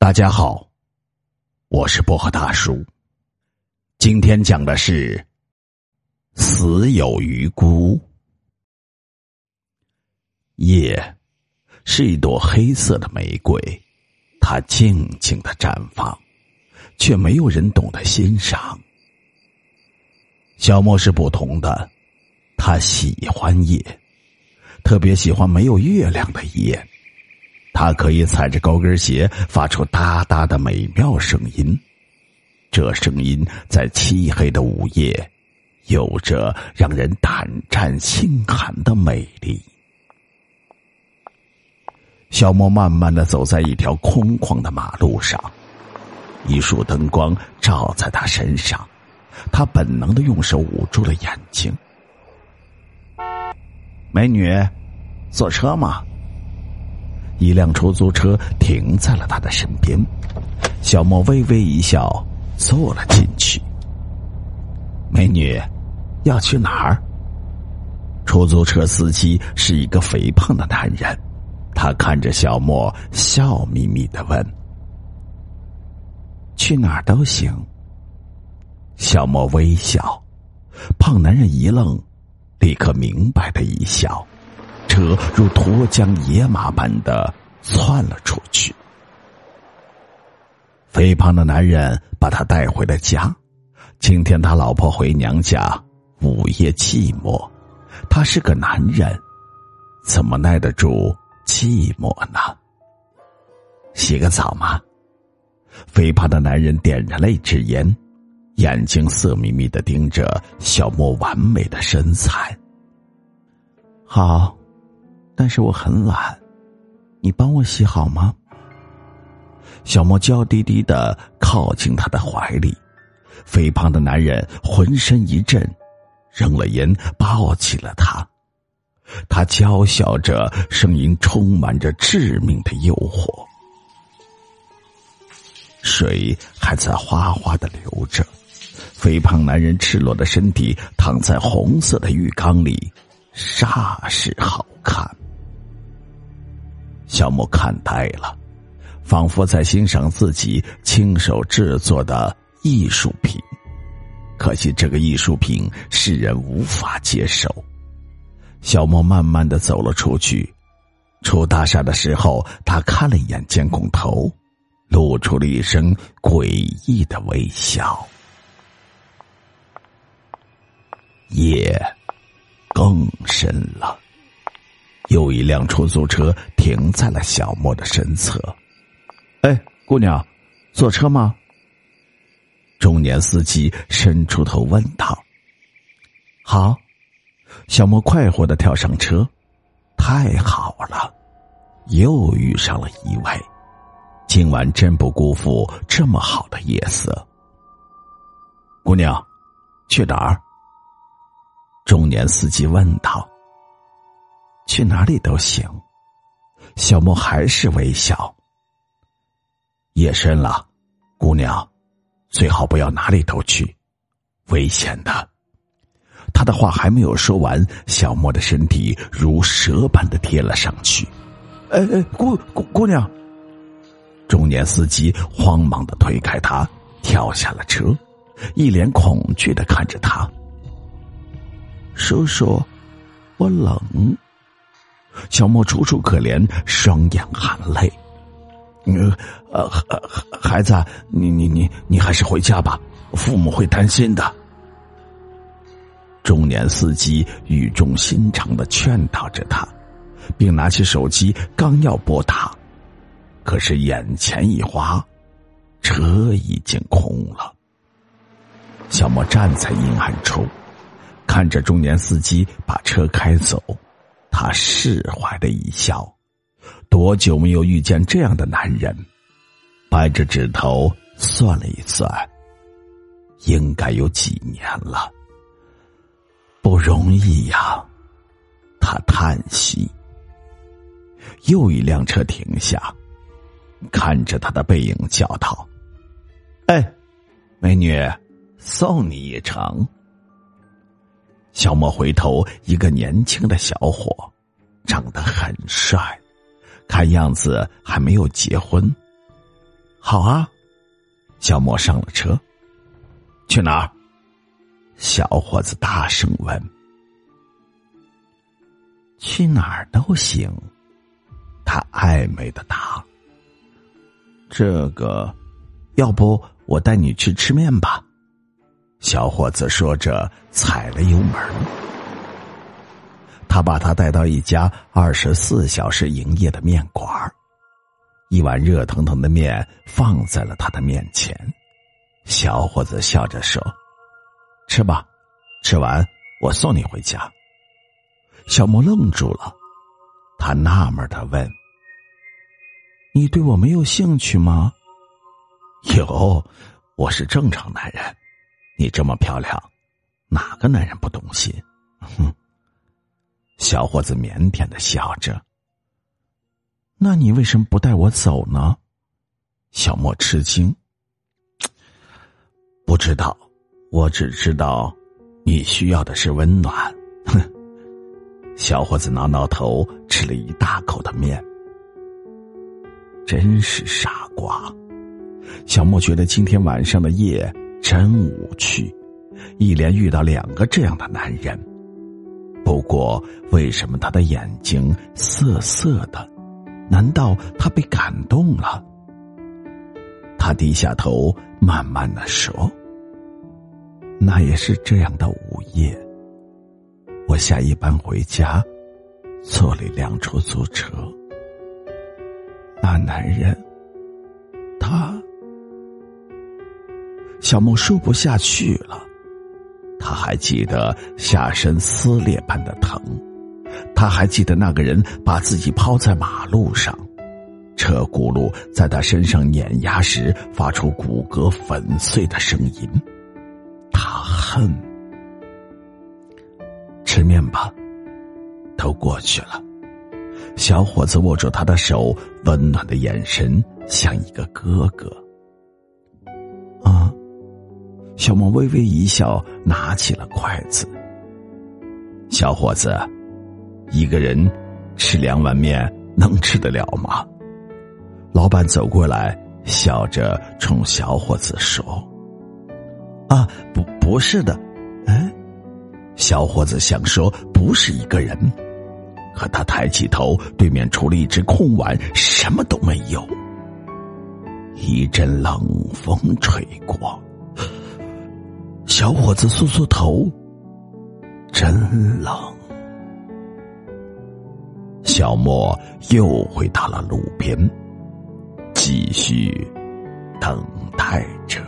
大家好，我是薄荷大叔。今天讲的是死有余辜。夜是一朵黑色的玫瑰，它静静的绽放，却没有人懂得欣赏。小莫是不同的，他喜欢夜，特别喜欢没有月亮的夜。他可以踩着高跟鞋发出哒哒的美妙声音，这声音在漆黑的午夜有着让人胆战心寒的美丽。小莫慢慢的走在一条空旷的马路上，一束灯光照在他身上，他本能的用手捂住了眼睛。美女，坐车吗？一辆出租车停在了他的身边，小莫微微一笑，坐了进去。美女，要去哪儿？出租车司机是一个肥胖的男人，他看着小莫，笑眯眯的问：“去哪儿都行。”小莫微笑，胖男人一愣，立刻明白的一笑。车如脱缰野马般的窜了出去。肥胖的男人把他带回了家。今天他老婆回娘家，午夜寂寞，他是个男人，怎么耐得住寂寞呢？洗个澡吗？肥胖的男人点燃了一支烟，眼睛色眯眯的盯着小莫完美的身材。好。但是我很懒，你帮我洗好吗？小莫娇滴滴的靠近他的怀里，肥胖的男人浑身一震，扔了烟，抱起了他。他娇笑着，声音充满着致命的诱惑。水还在哗哗的流着，肥胖男人赤裸的身体躺在红色的浴缸里，煞是好看。小莫看呆了，仿佛在欣赏自己亲手制作的艺术品。可惜这个艺术品世人无法接受。小莫慢慢的走了出去，出大厦的时候，他看了一眼监控头，露出了一声诡异的微笑。夜更深了。又一辆出租车停在了小莫的身侧。哎，姑娘，坐车吗？中年司机伸出头问道。好，小莫快活的跳上车。太好了，又遇上了一位。今晚真不辜负这么好的夜色。姑娘，去哪儿？中年司机问道。去哪里都行，小莫还是微笑。夜深了，姑娘，最好不要哪里都去，危险的。他的话还没有说完，小莫的身体如蛇般的贴了上去。哎哎，姑姑姑娘！中年司机慌忙的推开他，跳下了车，一脸恐惧的看着他。叔叔，我冷。小莫楚楚可怜，双眼含泪。呃，孩孩子，你你你你还是回家吧，父母会担心的。中年司机语重心长的劝导着他，并拿起手机刚要拨打，可是眼前一花，车已经空了。小莫站在阴暗处，看着中年司机把车开走。他释怀的一笑，多久没有遇见这样的男人？掰着指头算了一算，应该有几年了。不容易呀，他叹息。又一辆车停下，看着他的背影，叫道：“哎，美女，送你一程。”小莫回头，一个年轻的小伙，长得很帅，看样子还没有结婚。好啊。小莫上了车。去哪儿？小伙子大声问。去哪儿都行。他暧昧的答。这个，要不我带你去吃面吧？小伙子说着，踩了油门。他把他带到一家二十四小时营业的面馆一碗热腾腾的面放在了他的面前。小伙子笑着说：“吃吧，吃完我送你回家。”小莫愣住了，他纳闷的问：“你对我没有兴趣吗？”“有，我是正常男人。你这么漂亮，哪个男人不动心？”哼。小伙子腼腆的笑着。“那你为什么不带我走呢？”小莫吃惊。不知道，我只知道，你需要的是温暖。哼，小伙子挠挠头，吃了一大口的面。真是傻瓜！小莫觉得今天晚上的夜真无趣，一连遇到两个这样的男人。不过，为什么他的眼睛涩涩的？难道他被感动了？他低下头，慢慢的说。那也是这样的午夜，我下一班回家，坐了一辆出租车。那男人，他，小梦说不下去了。他还记得下身撕裂般的疼，他还记得那个人把自己抛在马路上，车轱辘在他身上碾压时发出骨骼粉碎的声音。他恨，吃面吧，都过去了。小伙子握住他的手，温暖的眼神像一个哥哥。小莫微微一笑，拿起了筷子。小伙子，一个人吃两碗面能吃得了吗？老板走过来，笑着冲小伙子说。啊，不，不是的，哎，小伙子想说不是一个人，可他抬起头，对面除了一只空碗，什么都没有。一阵冷风吹过，小伙子缩缩头，真冷。小莫又回到了路边，继续等待着。